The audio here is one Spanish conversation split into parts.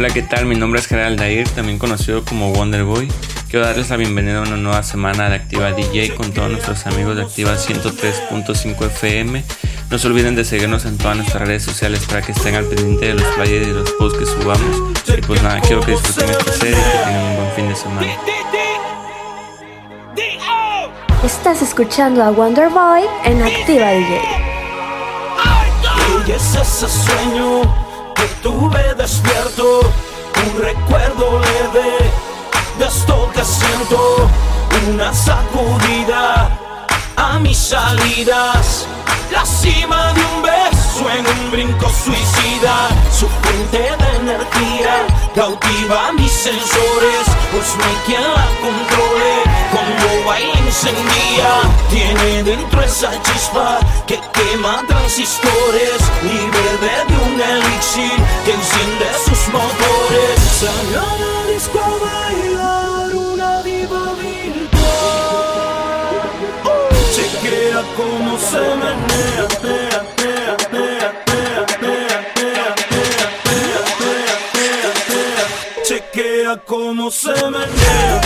Hola, ¿qué tal? Mi nombre es Gerald Dair, también conocido como Wonder Boy. Quiero darles la bienvenida a una nueva semana de Activa DJ con todos nuestros amigos de Activa 103.5 FM. No se olviden de seguirnos en todas nuestras redes sociales para que estén al pendiente de los flyers y los posts que subamos. Y pues nada, quiero que disfruten esta serie y que tengan un buen fin de semana. Estás escuchando a Wonder Boy en Activa DJ. Y es ese sueño que tuve despierto, un recuerdo leve de esto que siento, una sacudida a mis salidas, la cima de un beso en un brinco suicida, su fuente de energía cautiva mis sensores, pues no hay quien la encendía, tiene dentro esa chispa que quema transistores, libre de un elixir que enciende sus motores, salió a la disco a bailar una diva virtual, chequea cómo se menea, menea, menea, menea, menea. chequea cómo se menea.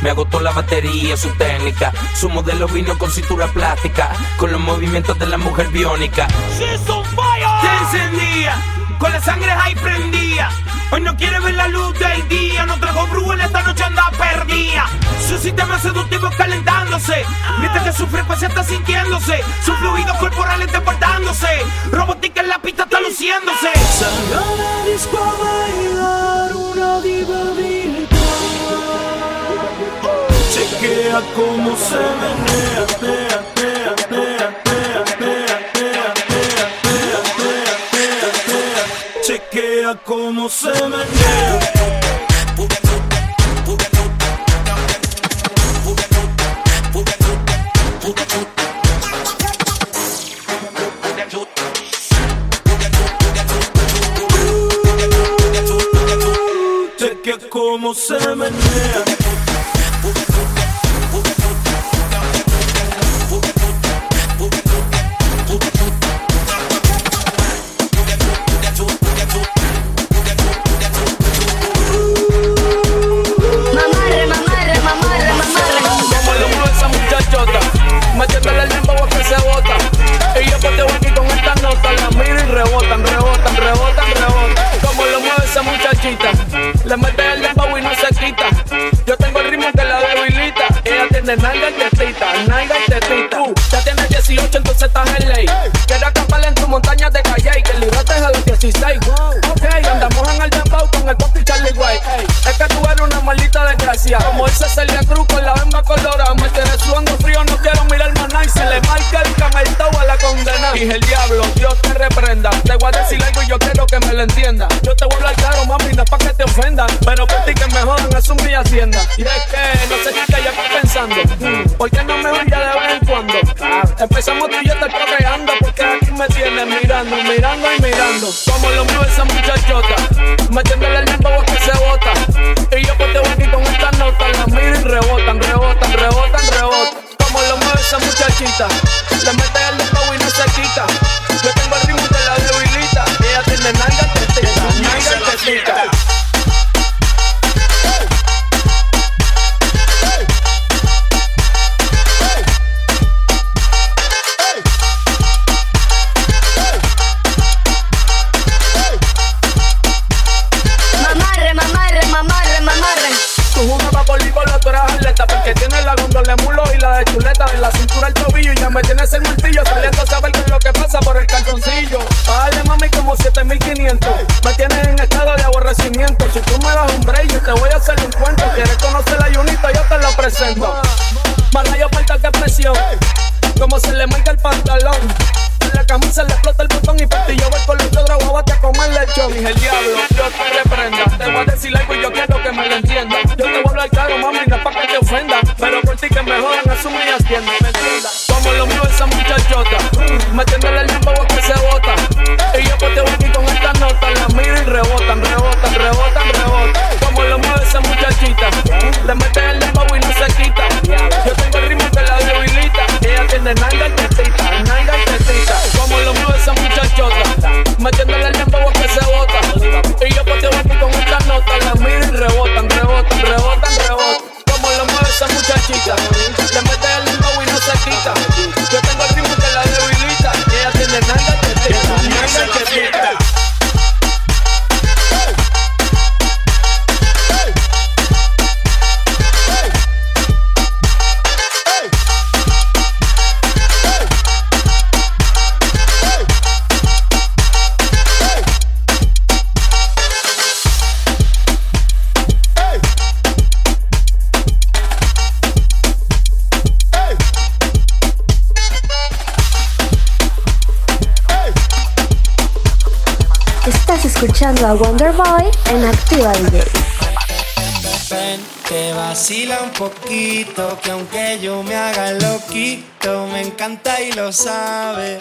Me agotó la batería, su técnica. Su modelo vino con cintura plástica. Con los movimientos de la mujer biónica. Te encendía, con la sangre ahí prendía. Hoy no quiere ver la luz del día, no trajo en esta noche anda perdida. Su sistema seductivo calentándose, mientras que su frecuencia está sintiéndose, su fluido corporal está portándose, robótica en la pista está luciéndose. Salió a la disco a bailar una diva virtual. Chequea cómo se menea, menea, menea, menea, menea, menea, menea, menea, menea, menea, menea, menea. Chequea cómo se menea. Cómo se menea. Empezamos tú y yo te procreando. Porque aquí me tienes mirando, mirando y mirando. Como lo mueve esa muchachota. Metiéndole el a que se bota. Y yo poteo aquí con esta nota. La miro y rebotan, rebotan, rebotan, rebotan. Como lo mueve esa muchachita. Le mete el limbo y no se quita. Yo tengo el ritmo de la debilita. Ella tiene nalga tetita, nalga tetita. Me tienes en estado de aborrecimiento. Si tú me das un break yo te voy a hacer un cuento. Quieres conocer la Junita, yo te la presento. Más rayo falta que presión. Como se le marca el pantalón. La camisa le explota el botón y con los otros guabate a comer lechón. Dije el diablo, yo te reprenda. Te voy a decir algo y yo quiero que me lo entienda. Yo te voy a hablar claro, mami, no pa' que te ofenda. Pero por ti que me jodan, asume y atiende, ¿me entiendas? Como lo mío esa muchachota, metiéndole el limbo que se bota. Y yo pues te voy aquí con esta nota, la miro y rebotan, rebotan, rebotan, rebotan. Como lo mío esa muchachita, le mete el limbo y no se quita. Yo tengo el ritmo que la debilita, ella tiene nalga escuchando a Wonder Boy en Activa DJ. Ven, que vacila un poquito, que aunque yo me haga loquito, me encanta y lo sabe.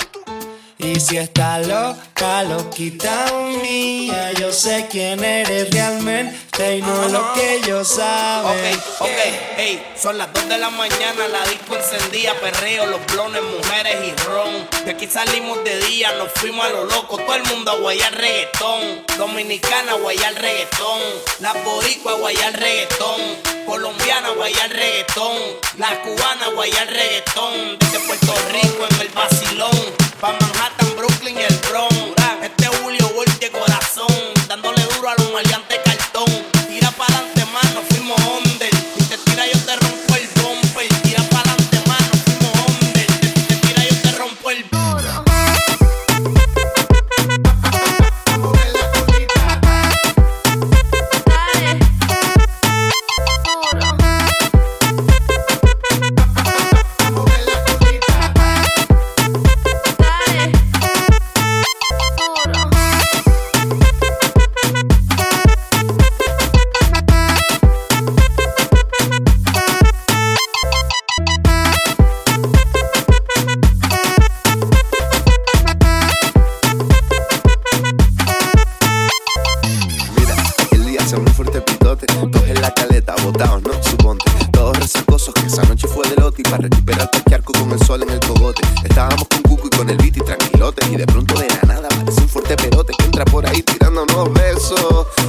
Y si está loca, loquita mía, yo sé quién eres realmente y no lo que yo sabe. Ok, ok, hey, son las 2 de la mañana, la disco encendida, perreo, los blones, mujeres y ron. De aquí salimos de día, nos fuimos a lo loco, todo el mundo a guayar reggaetón. Dominicana guayar reggaetón, la boricua a guayar reggaetón, colombiana guayar reggaetón, la cubana a guayar reggaetón. Desde Puerto Rico en el vacilón, pa' Manhattan, Brooklyn y el Bronx. Este Julio de corazón, dándole duro a los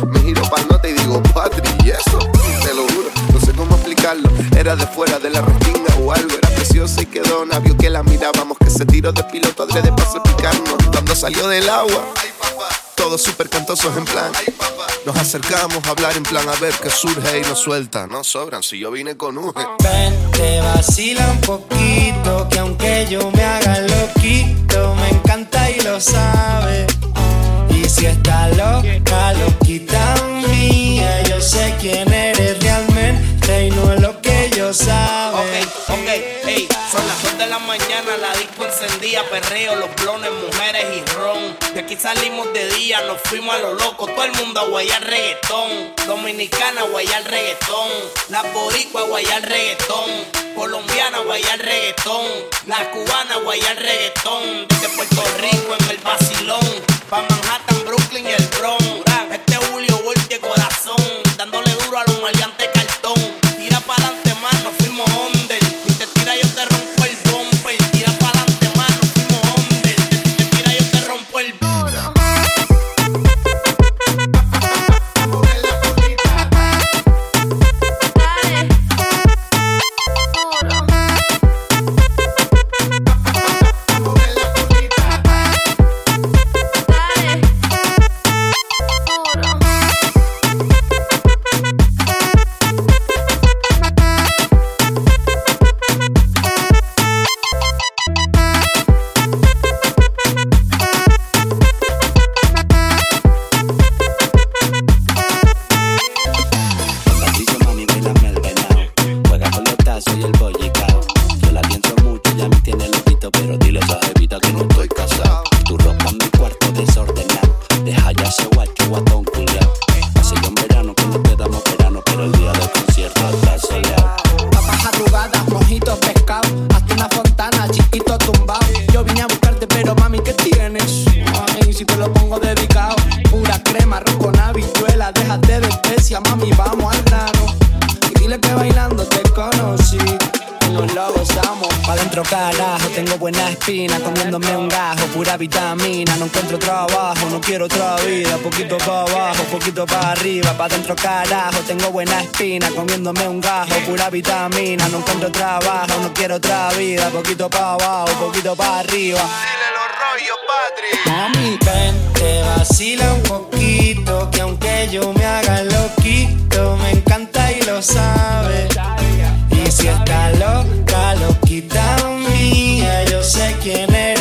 Me giro pa'l nota y digo, Patri, ¿y eso? Te lo juro, no sé cómo explicarlo. Era de fuera de la restinga o algo, era preciosa y quedó vio que la mirábamos, que se tiró de piloto adrede para salpicarnos. Cuando salió del agua, todos súper cantosos en plan. Nos acercamos a hablar en plan a ver qué surge y nos suelta. No sobran si yo vine con un. Ven, te vacila un poquito, que aunque yo me haga loquito, me encanta y lo sabe. Si está loca, loquita mía, yo sé quién eres realmente y no es lo que yo sabe. Ok, ok, hey, son las 2 de la mañana, la disco encendida, perreo, los blones, mujeres y ron. De aquí salimos de día, nos fuimos a lo loco, todo el mundo a guayar reggaetón. Dominicana guayar reggaetón, la boricua a guayar reggaetón, colombiana a guayar reggaetón, la cubana a guayar reggaetón. Desde Puerto Rico en el vacilón, pa' Manhattan, Brooklyn y el Bronx. Este Julio de corazón, dándole duro a los encuentro carajo, tengo buena espina, comiéndome un gajo, pura vitamina, no encuentro trabajo, no quiero otra vida, poquito para abajo, poquito para arriba, para dentro carajo, tengo buena espina, comiéndome un gajo, pura vitamina, no encuentro trabajo, no quiero otra vida, poquito para abajo, poquito para arriba. Dile los rollos, Patri. Mami, ven, te vacila un poquito, que aunque yo me haga loquito, me encanta y lo sabe si está loca, loquita mía, yo sé quién es.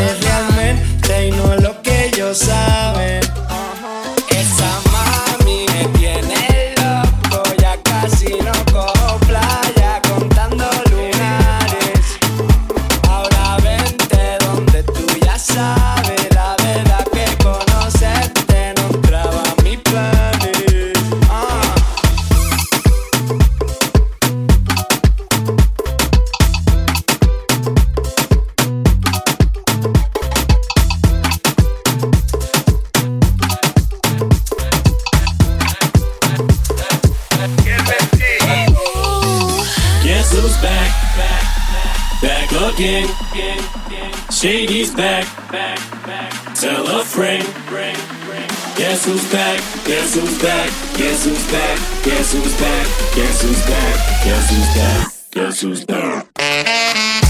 back? Back, back. Tell a friend. Bring, bring. Guess who's back? Guess who's back? Guess who's back? Guess who's back? Guess who's back? Guess who's back? Guess who's back?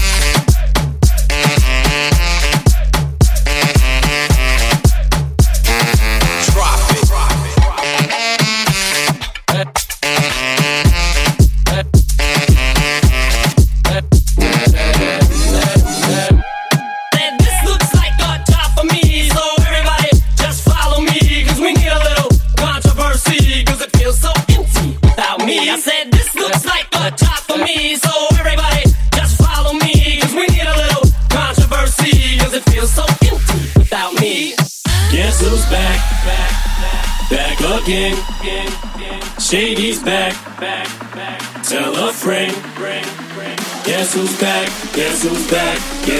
Yeah.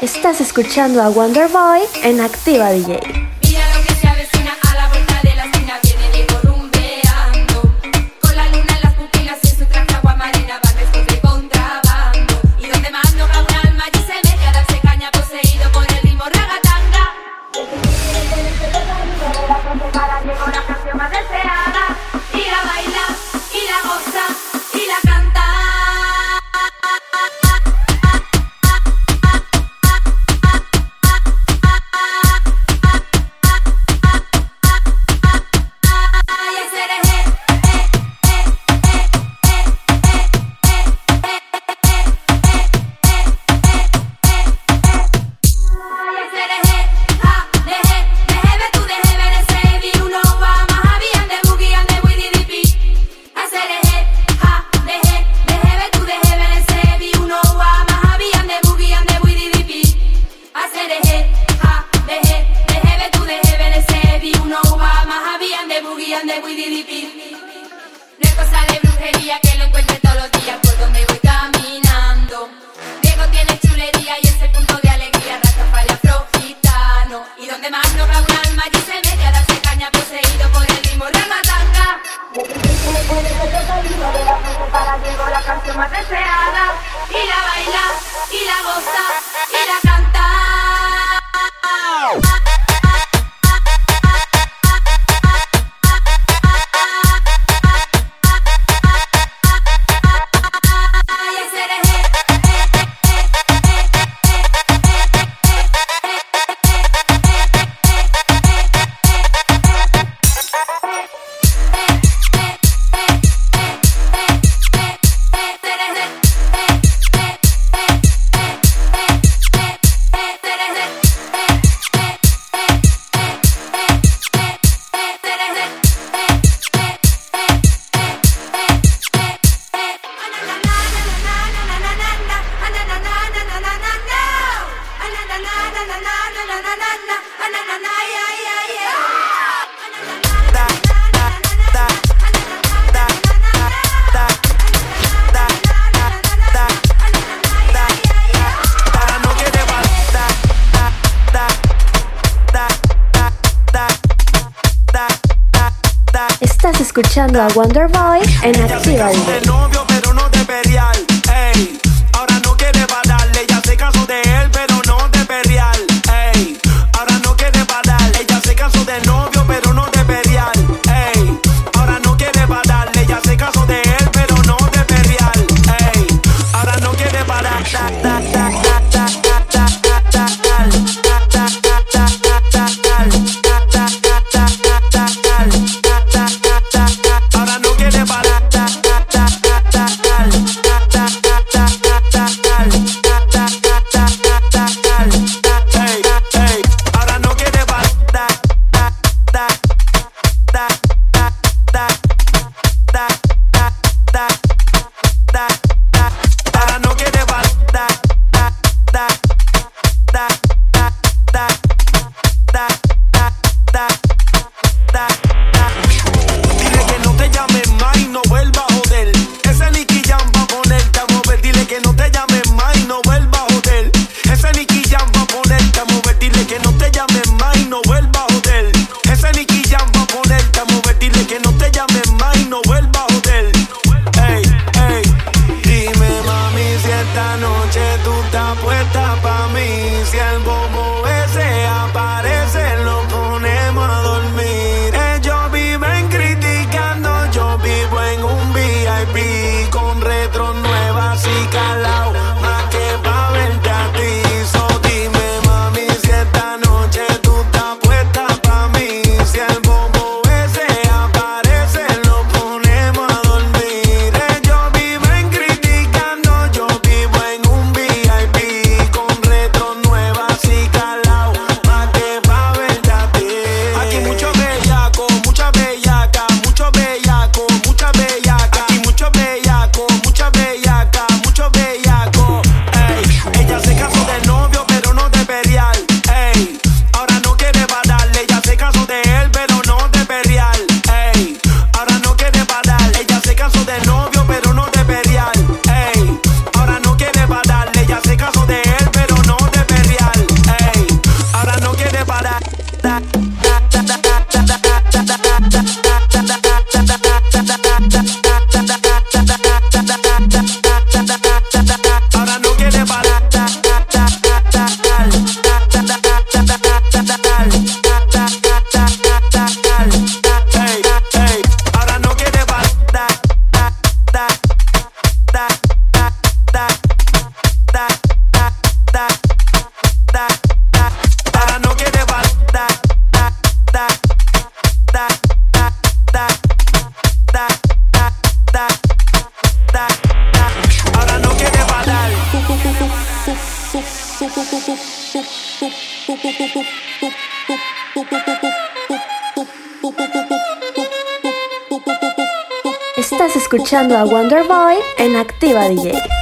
Estás escuchando a Wonder Boy en Activa DJ. escuchando a Wonder Boy en Activa Estás escuchando a Wonder Boy en Activa DJ.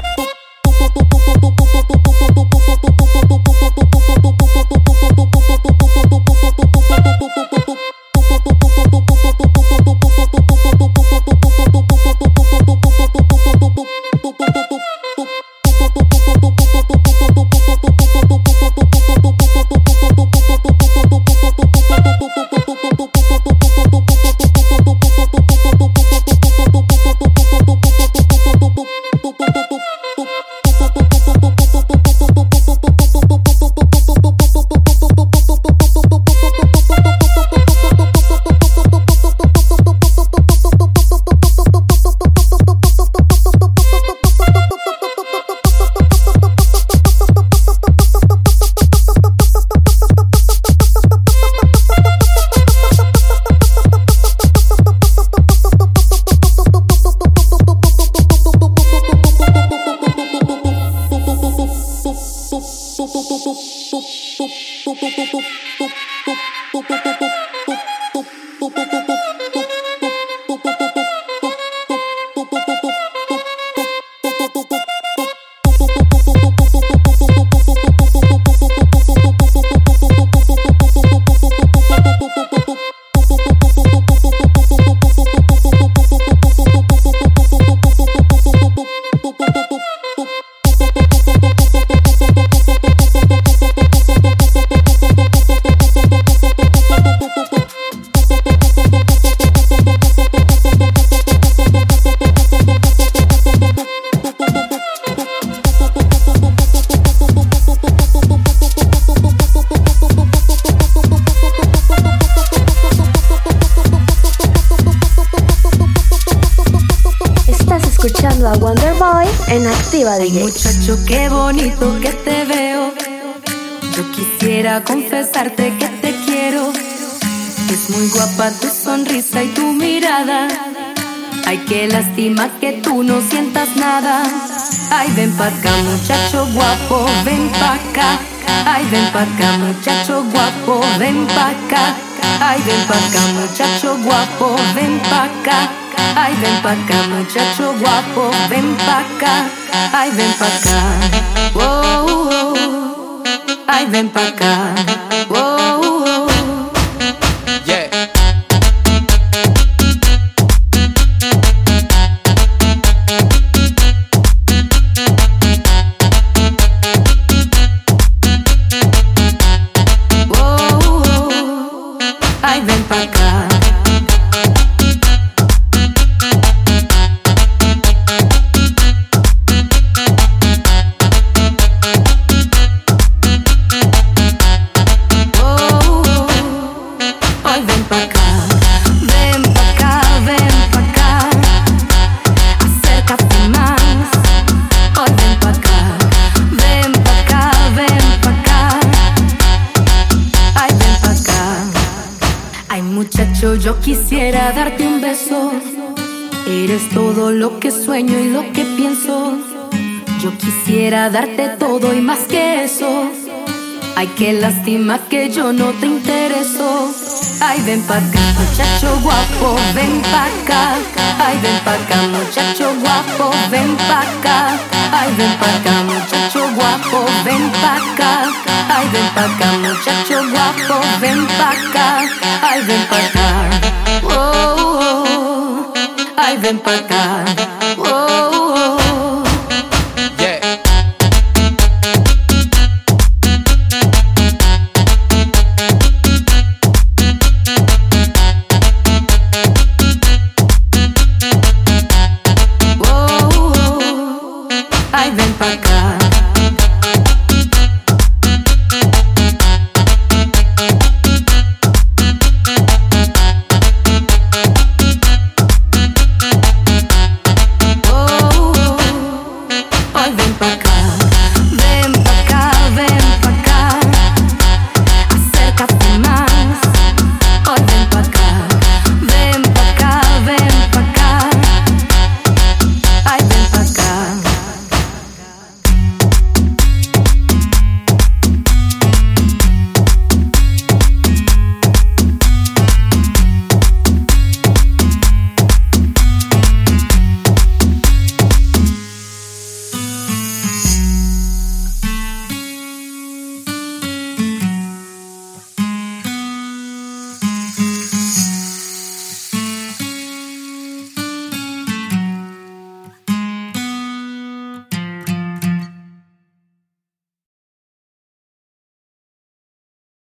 Es muy guapa tu sonrisa y tu mirada. Ay, qué lástima que tú no sientas nada. Ay, ven pa' acá, muchacho guapo, ven pa' acá. Ay, ven pa' acá, muchacho guapo, ven pa' acá. Ay, ven pa' acá, muchacho guapo, ven pa' acá. Ay, ven pa' acá, muchacho guapo, ven pa' acá. Ay, ven pa' acá. Oh, oh, oh. Ay, ven pa' acá. Oh, oh, oh. Quisiera darte todo y más que eso. Ay, qué lástima que yo no te intereso. Ay, ven pa' acá, muchacho guapo, ven pa' acá. Ay, ven pa' acá, muchacho guapo, ven pa' acá. Ay, ven pa' acá, muchacho guapo, ven pa' acá. Ay, ven pa' acá, muchacho guapo, ven pa' acá. Ay, ven pa' acá. Oh, oh, oh. Ay, ven pa' acá.